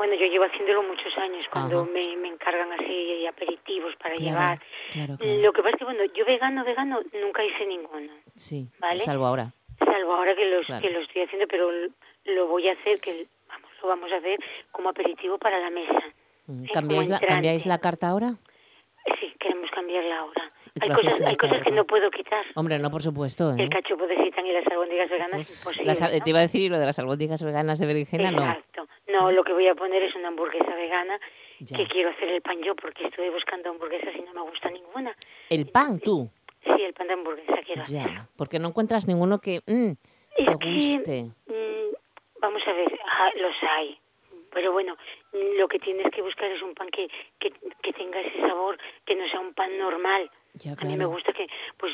bueno, yo llevo haciéndolo muchos años cuando me, me encargan así aperitivos para Claro, llevar. claro, claro. Lo que pasa es que, bueno, yo vegano, vegano, nunca hice ninguno. Sí, ¿vale? salvo ahora. Salvo ahora que, los, que lo estoy haciendo, pero lo voy a hacer, que vamos, lo vamos a hacer como aperitivo para la mesa. Mm, ¿Cambiáis la, ¿Cambiáis la carta ahora? Sí, queremos cambiarla ahora. ¿Y Hay cosas, hay cosas que no puedo quitar. Hombre, no, por supuesto. ¿eh? El cachopo de seitan y las albóndigas veganas Uf, es imposible. las ¿no? Te iba a decir lo de las albóndigas veganas de berenjena, no. Exacto. No, lo que voy a poner es una hamburguesa vegana Ya. que quiero hacer el pan yo porque estuve buscando hamburguesas y no me gusta ninguna. El pan, tú. Sí, el pan de hamburguesa quiero hacer. Ya, porque no encuentras ninguno que mm, Es te que, guste. mm, vamos a ver, ah, los hay. Pero bueno, mm, lo que tienes que buscar es un pan que, que, que tenga ese sabor, que no sea un pan normal. Ya, A mí me gusta que, pues,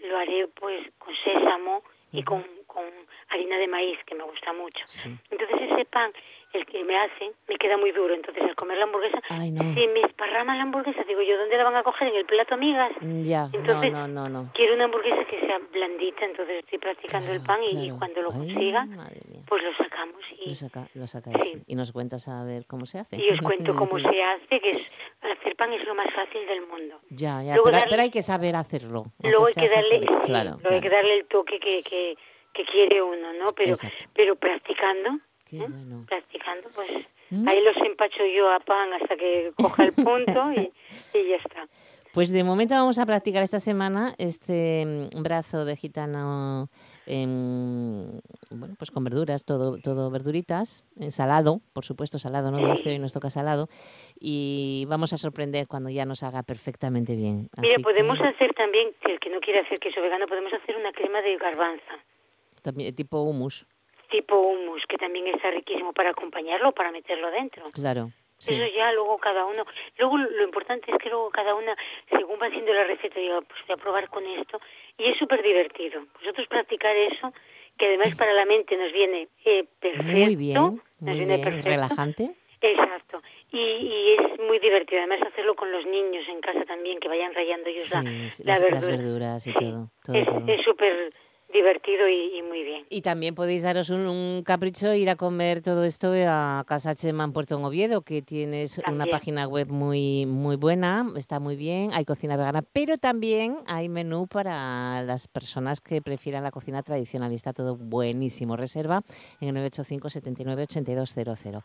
lo haré pues con sésamo y con, con harina de maíz, que me gusta mucho. Sí. Entonces ese pan, el que me hacen, me queda muy duro. Entonces al comer la hamburguesa, Ay, no. se me esparrama la hamburguesa. Digo yo, ¿dónde la van a coger? ¿En el plato, amigas? Mm, Ya, Entonces, no, no, no, no. Quiero una hamburguesa que sea blandita, entonces estoy practicando el pan Claro, y, cuando lo Ay, consiga, pues lo sacamos y, Lo, saca, lo sacáis Sí. y nos cuentas a ver cómo se hace. y os cuento cómo se hace, que es hacer pan es lo más fácil del mundo. Ya, ya, pero, darle- pero hay que saber hacerlo. Luego hay que darle, sí, claro, luego hay que darle el toque que, que, que quiere uno, ¿no? Pero, Exacto. pero practicando, Qué ¿eh? bueno. practicando, pues Mm. ahí los empacho yo a pan hasta que coja el punto y, y ya está. Pues de momento vamos a practicar esta semana este mm, brazo de gitano, em, bueno, pues con verduras, todo, todo verduritas, eh, salado, por supuesto salado, no dulce, hoy nos toca salado, y vamos a sorprender cuando ya nos haga perfectamente bien. Mira, podemos que, hacer también, que el que no quiere hacer queso vegano, podemos hacer una crema de garbanza, también, tipo hummus, tipo hummus, que también está riquísimo para acompañarlo o para meterlo dentro. claro. Sí. Eso ya luego cada uno. Luego lo importante es que luego cada una, según va haciendo la receta, diga, pues voy a probar con esto. Y es súper divertido. Vosotros practicar eso, que además para la mente nos viene eh, perfecto. Muy bien, nos viene bien, perfecto. relajante. Exacto. Y, y es muy divertido. Además hacerlo con los niños en casa también, que vayan rayando ellos Sí, la las, las verdura. verduras y Sí, todo, todo. es súper divertido y, y muy bien. Y también podéis daros un, un capricho, ir a comer todo esto a Casa Chema en Puerto Oviedo, que tienes una página web muy muy buena, está muy bien, hay cocina vegana, pero también hay menú para las personas que prefieran la cocina tradicional y está todo buenísimo. Reserva en el 985 79 8200.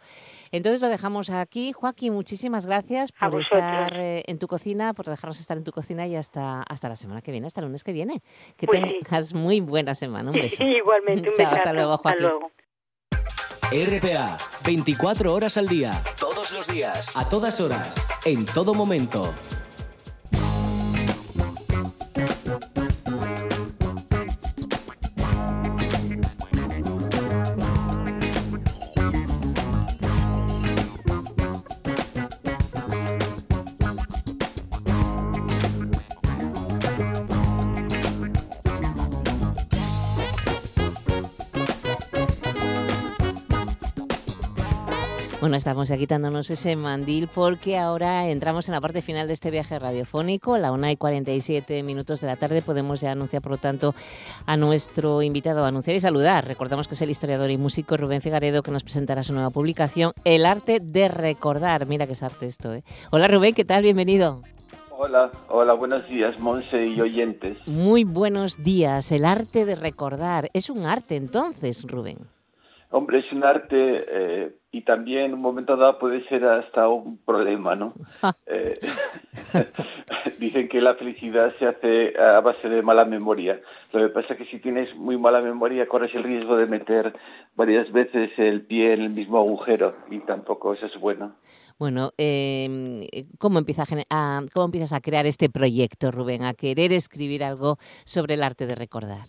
Entonces lo dejamos aquí. Joaquín, muchísimas gracias por estar eh, en tu cocina, por dejarnos estar en tu cocina y hasta, hasta la semana que viene, hasta el lunes que viene. Que Pues sí. tengas muy buena semana. Un beso. Igualmente, un hasta luego, Joaquín. luego. RPA, 24 horas al día, todos los días, a todas horas, en todo momento. Estamos ya quitándonos ese mandil porque ahora entramos en la parte final de este viaje radiofónico. A la 1 y 47 minutos de la tarde podemos ya anunciar, por lo tanto, a nuestro invitado, anunciar y saludar. Recordamos que es el historiador y músico Rubén Figaredo que nos presentará su nueva publicación, El arte de recordar. Mira que es arte esto, ¿eh? Hola Rubén, ¿qué tal? Bienvenido. Hola, hola, buenos días, Monse y oyentes. Muy buenos días. El arte de recordar. Es un arte entonces, Rubén. Hombre, es un arte eh, y también en un momento dado puede ser hasta un problema, ¿no? eh, dicen que la felicidad se hace a base de mala memoria. Lo que pasa es que si tienes muy mala memoria corres el riesgo de meter varias veces el pie en el mismo agujero y tampoco eso es bueno. Bueno, eh, ¿cómo, empieza a, ¿cómo empiezas a crear este proyecto, Rubén? A querer escribir algo sobre el arte de recordar.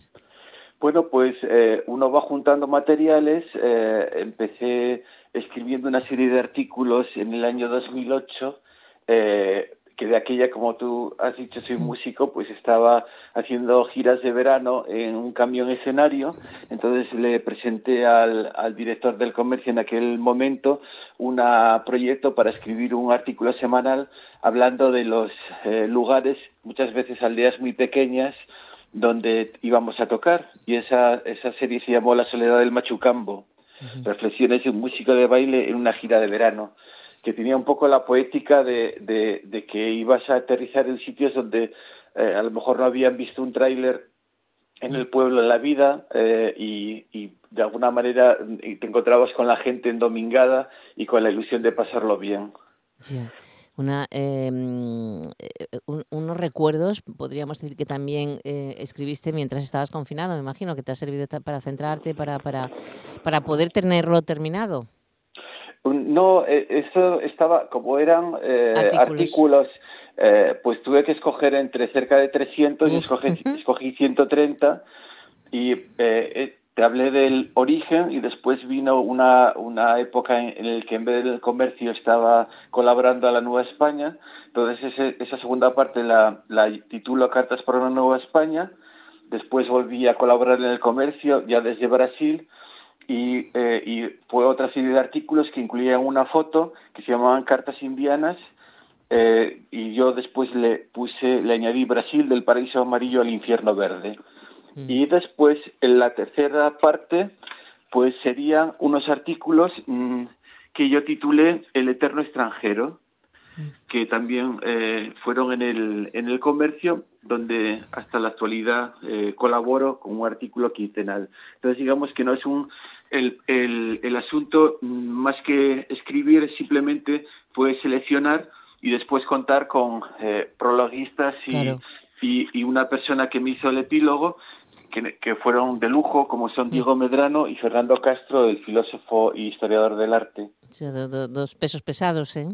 Bueno, pues eh, uno va juntando materiales. Eh, empecé escribiendo una serie de artículos en el año 2008, eh, que de aquella, como tú has dicho, soy músico, pues estaba haciendo giras de verano en un camión escenario. Entonces le presenté al, al director del comercio en aquel momento un proyecto para escribir un artículo semanal hablando de los lugares, muchas veces aldeas muy pequeñas, donde íbamos a tocar y esa, esa serie se llamó La soledad del Machucambo, reflexiones de un músico de baile en una gira de verano, que tenía un poco la poética de, de, de que ibas a aterrizar en sitios donde eh, a lo mejor no habían visto un tráiler en el pueblo en la vida eh, y, y, de alguna manera te encontrabas con la gente endomingada y con la ilusión de pasarlo bien. Yeah una, em, eh, un, unos recuerdos, podríamos decir que también eh, escribiste mientras estabas confinado, me imagino que te ha servido para centrarte, para, para, para poder tenerlo terminado. No, eh, eso estaba, como eran eh, artículos, artículos eh, pues tuve que escoger entre cerca de 300 y escogí, escogí 130 y eh, te hablé del origen y después vino una, una época en, en la que en vez del comercio estaba colaborando a la Nueva España. Entonces esa segunda parte la, la titulo Cartas para una Nueva España. Después volví a colaborar en el comercio ya desde Brasil y, eh, fue otra serie de artículos que incluían una foto que se llamaban Cartas Indianas eh, y yo después le puse, le añadí Brasil del paraíso amarillo al infierno verde. Mm. Y después, en la tercera parte, pues serían unos artículos mmm, que yo titulé El eterno extranjero, mm. que también eh, fueron en el, en el comercio, donde hasta la actualidad eh, colaboro con un artículo quincenal. Entonces, digamos que no es un. El, el, el asunto, más que escribir, simplemente fue seleccionar y después contar con eh, prologuistas y, claro. y, y una persona que me hizo el epílogo que, que, fueron de lujo, como son Diego Medrano y Fernando Castro, el filósofo y historiador del arte. Do, do, dos pesos pesados, ¿eh?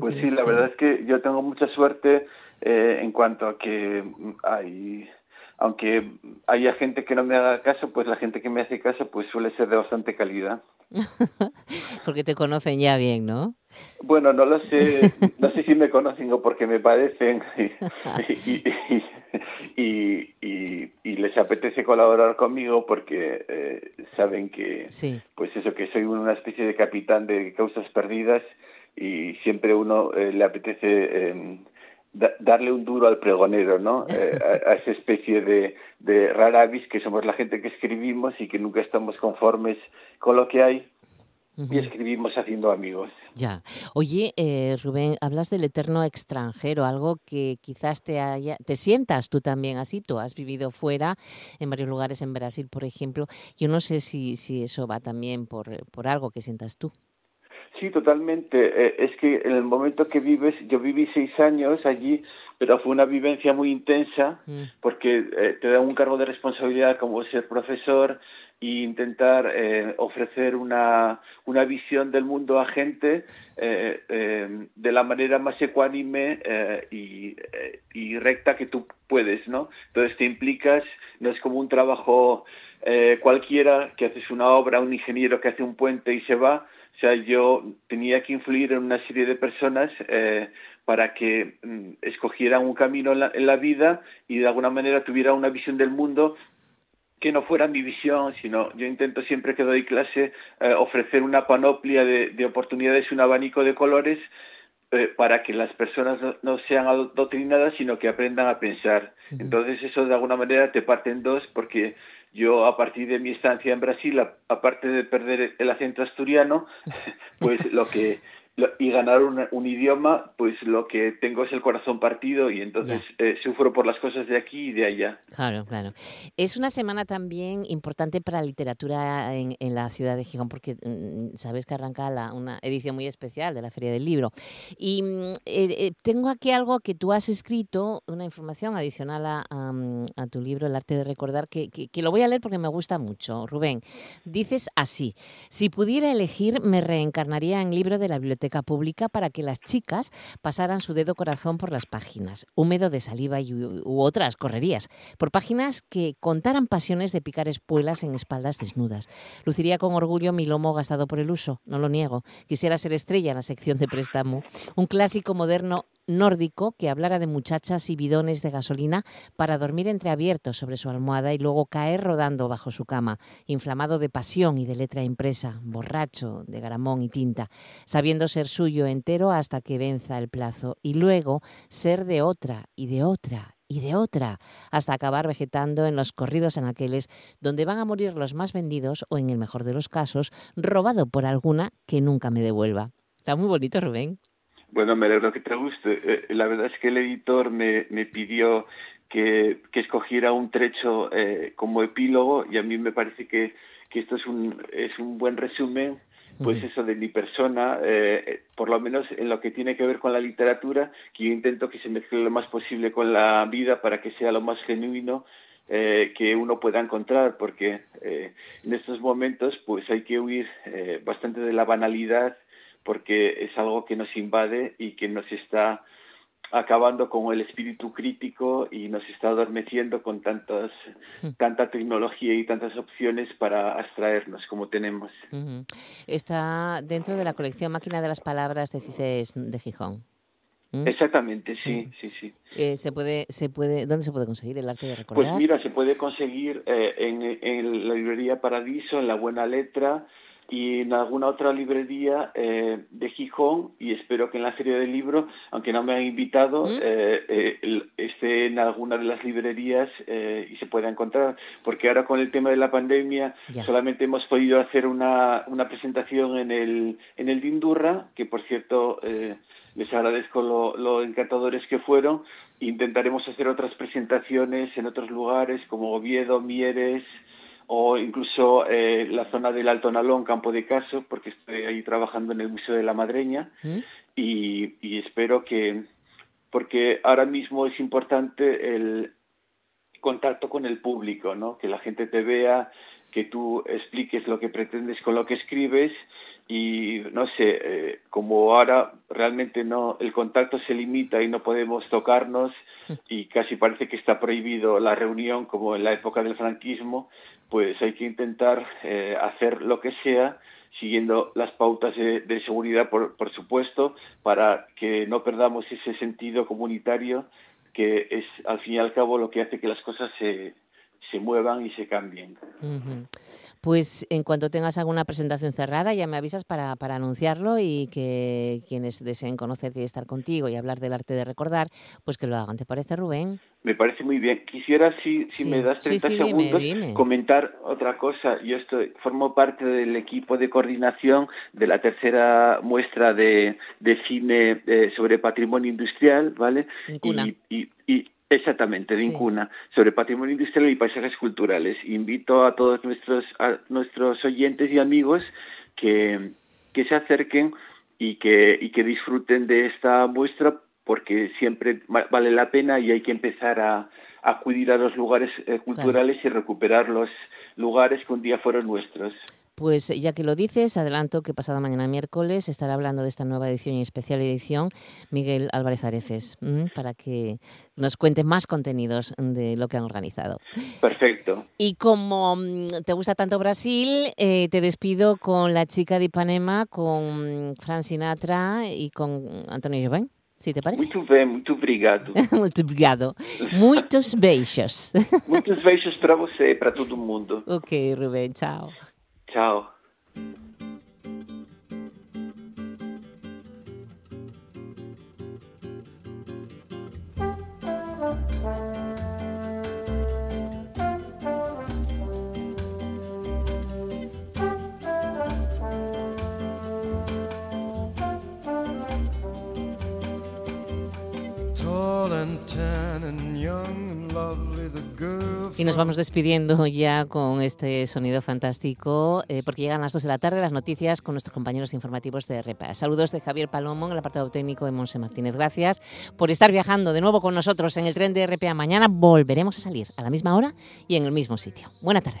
Pues sí, la verdad es que yo tengo mucha suerte eh, en cuanto a que hay, aunque haya gente que no me haga caso, pues la gente que me hace caso pues suele ser de bastante calidad. porque te conocen ya bien, ¿no? Bueno, no lo sé, no sé si me conocen o porque me padecen y, y, y, y, y les apetece colaborar conmigo porque eh, saben que, sí. pues eso, que soy una especie de capitán de causas perdidas y siempre uno eh, le apetece eh, da, darle un duro al pregonero, ¿no? Eh, a, a, esa especie de, de rara avis que somos la gente que escribimos y que nunca estamos conformes con lo que hay Uh -huh. y escribimos haciendo amigos. Ya. Oye, eh, Rubén, hablas del eterno extranjero, algo que quizás te haya, te sientas tú también así, tú has vivido fuera, en varios lugares en Brasil, por ejemplo. Yo no sé si, si eso va también por, por algo que sientas tú. Sí, totalmente. Eh, es que en el momento que vives, yo viví seis años allí, pero fue una vivencia muy intensa mm. porque eh, te da un cargo de responsabilidad como ser profesor e intentar eh, ofrecer una, una visión del mundo a gente eh, eh, de la manera más ecuánime y, y recta que tú puedes, ¿no? Entonces te implicas, no es como un trabajo cualquiera que haces una obra, un ingeniero que hace un puente y se va, o sea, yo tenía que influir en una serie de personas eh, para que mm, escogieran un camino en la, en la vida y de alguna manera tuviera una visión del mundo que no fuera mi visión, sino yo intento siempre que doy clase eh, ofrecer una panoplia de, de, oportunidades, un abanico de colores eh, para que las personas no, no, sean adoctrinadas, sino que aprendan a pensar. Entonces eso de alguna manera te parte en dos porque yo a partir de mi estancia en Brasil, aparte de perder el acento asturiano, pues lo que y ganar un, idioma, pues lo que tengo es el corazón partido y entonces eh, sufro por las cosas de aquí y de allá. Claro, claro. Es una semana también importante para la literatura en, la ciudad de Gijón, porque mm, sabes que arranca la, una edición muy especial de la Feria del Libro. Y mm, eh, eh, tengo aquí algo que tú has escrito, una información adicional a, mm, tu libro, El arte de recordar, que, que lo voy a leer porque me gusta mucho. Rubén, dices así, si pudiera elegir, me reencarnaría en libro de la biblioteca pública para que las chicas pasaran su dedo corazón por las páginas, húmedo de saliva y, u otras correrías, por páginas que contaran pasiones de picar espuelas en espaldas desnudas. Luciría con orgullo mi lomo gastado por el uso, no lo niego. Quisiera ser estrella en la sección de préstamo. Un clásico moderno nórdico que hablara de muchachas y bidones de gasolina para dormir entreabiertos sobre su almohada y luego caer rodando bajo su cama, inflamado de pasión y de letra impresa, borracho de garamón y tinta, sabiendo ser suyo entero hasta que venza el plazo, y luego ser de otra y de otra y de otra, hasta acabar vegetando en los corridos anaqueles donde van a morir los más vendidos o, en el mejor de los casos, robado por alguna que nunca me devuelva. Está muy bonito, Rubén. Bueno, me alegro que te guste. Eh, la verdad es que el editor me, me pidió que, que, escogiera un trecho eh, como epílogo y a mí me parece que, que esto es un, es un buen resumen pues eso de mi persona, eh, por lo menos en lo que tiene que ver con la literatura, que yo intento que se mezcle lo más posible con la vida para que sea lo más genuino eh, que uno pueda encontrar, porque eh, en estos momentos pues hay que huir eh, bastante de la banalidad porque es algo que nos invade y que nos está acabando con el espíritu crítico y nos está adormeciendo con tantas, tanta tecnología y tantas opciones para abstraernos como tenemos. Está dentro de la colección Máquina de las Palabras de Cices de Gijón. ¿Mm? Exactamente, sí, sí, sí. Eh, se puede, se puede, ¿Dónde se puede conseguir el arte de recordar? Pues mira, se puede conseguir eh, en, en la librería Paradiso, en La Buena Letra, y en alguna otra librería eh, de Gijón y espero que en la serie del libro, aunque no me han invitado, ¿Mm? eh, eh, esté en alguna de las librerías y se pueda encontrar, porque ahora con el tema de la pandemia solamente hemos podido hacer una, una presentación en el, en el Dindurra, que por cierto les agradezco lo, lo encantadores que fueron, intentaremos hacer otras presentaciones en otros lugares como Oviedo, Mieres, o incluso eh, la zona del Alto Nalón, Campo de Caso, porque estoy ahí trabajando en el Museo de la Madreña ¿Mm? y, y, espero que, porque ahora mismo es importante el contacto con el público, ¿no? que la gente te vea, que tú expliques lo que pretendes con lo que escribes y no sé, eh, como ahora realmente no el contacto se limita y no podemos tocarnos mm. y casi parece que está prohibido la reunión como en la época del franquismo, pues hay que intentar eh, hacer lo que sea siguiendo las pautas de, seguridad, por, por, supuesto, para que no perdamos ese sentido comunitario que es, al fin y al cabo, lo que hace que las cosas se, se muevan y se cambien. Pues en cuanto tengas alguna presentación cerrada, ya me avisas para, para anunciarlo y que quienes deseen conocerte y estar contigo y hablar del arte de recordar, pues que lo hagan. ¿Te parece, Rubén? Me parece muy bien. Quisiera, si, si me das 30 segundos, comentar otra cosa. Yo estoy, formo parte del equipo de coordinación de la tercera muestra de, de cine eh, sobre patrimonio industrial, ¿vale? y, y Exactamente, de Incuna, sobre patrimonio industrial y paisajes culturales. Invito a todos nuestros, a nuestros oyentes y amigos que, que se acerquen y que, y que disfruten de esta muestra porque siempre vale la pena y hay que empezar a, acudir a los lugares eh, culturales y recuperar los lugares que un día fueron nuestros. Pues ya que lo dices, adelanto que pasado mañana miércoles estará hablando de esta nueva edición y especial edición Miguel Álvarez Areces, para que nos cuente más contenidos de lo que han organizado. Perfecto. Y como mm, te gusta tanto Brasil, eh, te despido con la chica de Ipanema, con Fran Sinatra y con Antonio Jobim. Si te parece? Muito bem, muito obrigado. muito obrigado. Muitos beijos. Muitos beijos para você e para todo mundo. Ok, Rubén, Ciao. Tall and tan and young and lovely, the girl Y nos vamos despidiendo ya con este sonido fantástico, eh, porque llegan las 2 de la tarde las noticias con nuestros compañeros informativos de RPA. Saludos de Javier Palomo en el apartado técnico de Monse Martínez. Gracias por estar viajando de nuevo con nosotros en el tren de RPA. Mañana volveremos a salir a la misma hora y en el mismo sitio. Buena tarde.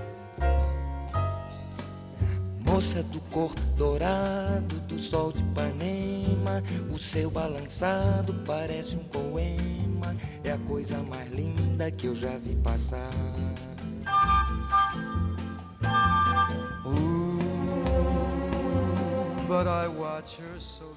Moça do corpo dourado do sol de Ipanema, o seu balançado parece um poema, é a coisa mais linda que eu já vi passar. Ooh, but I watch her so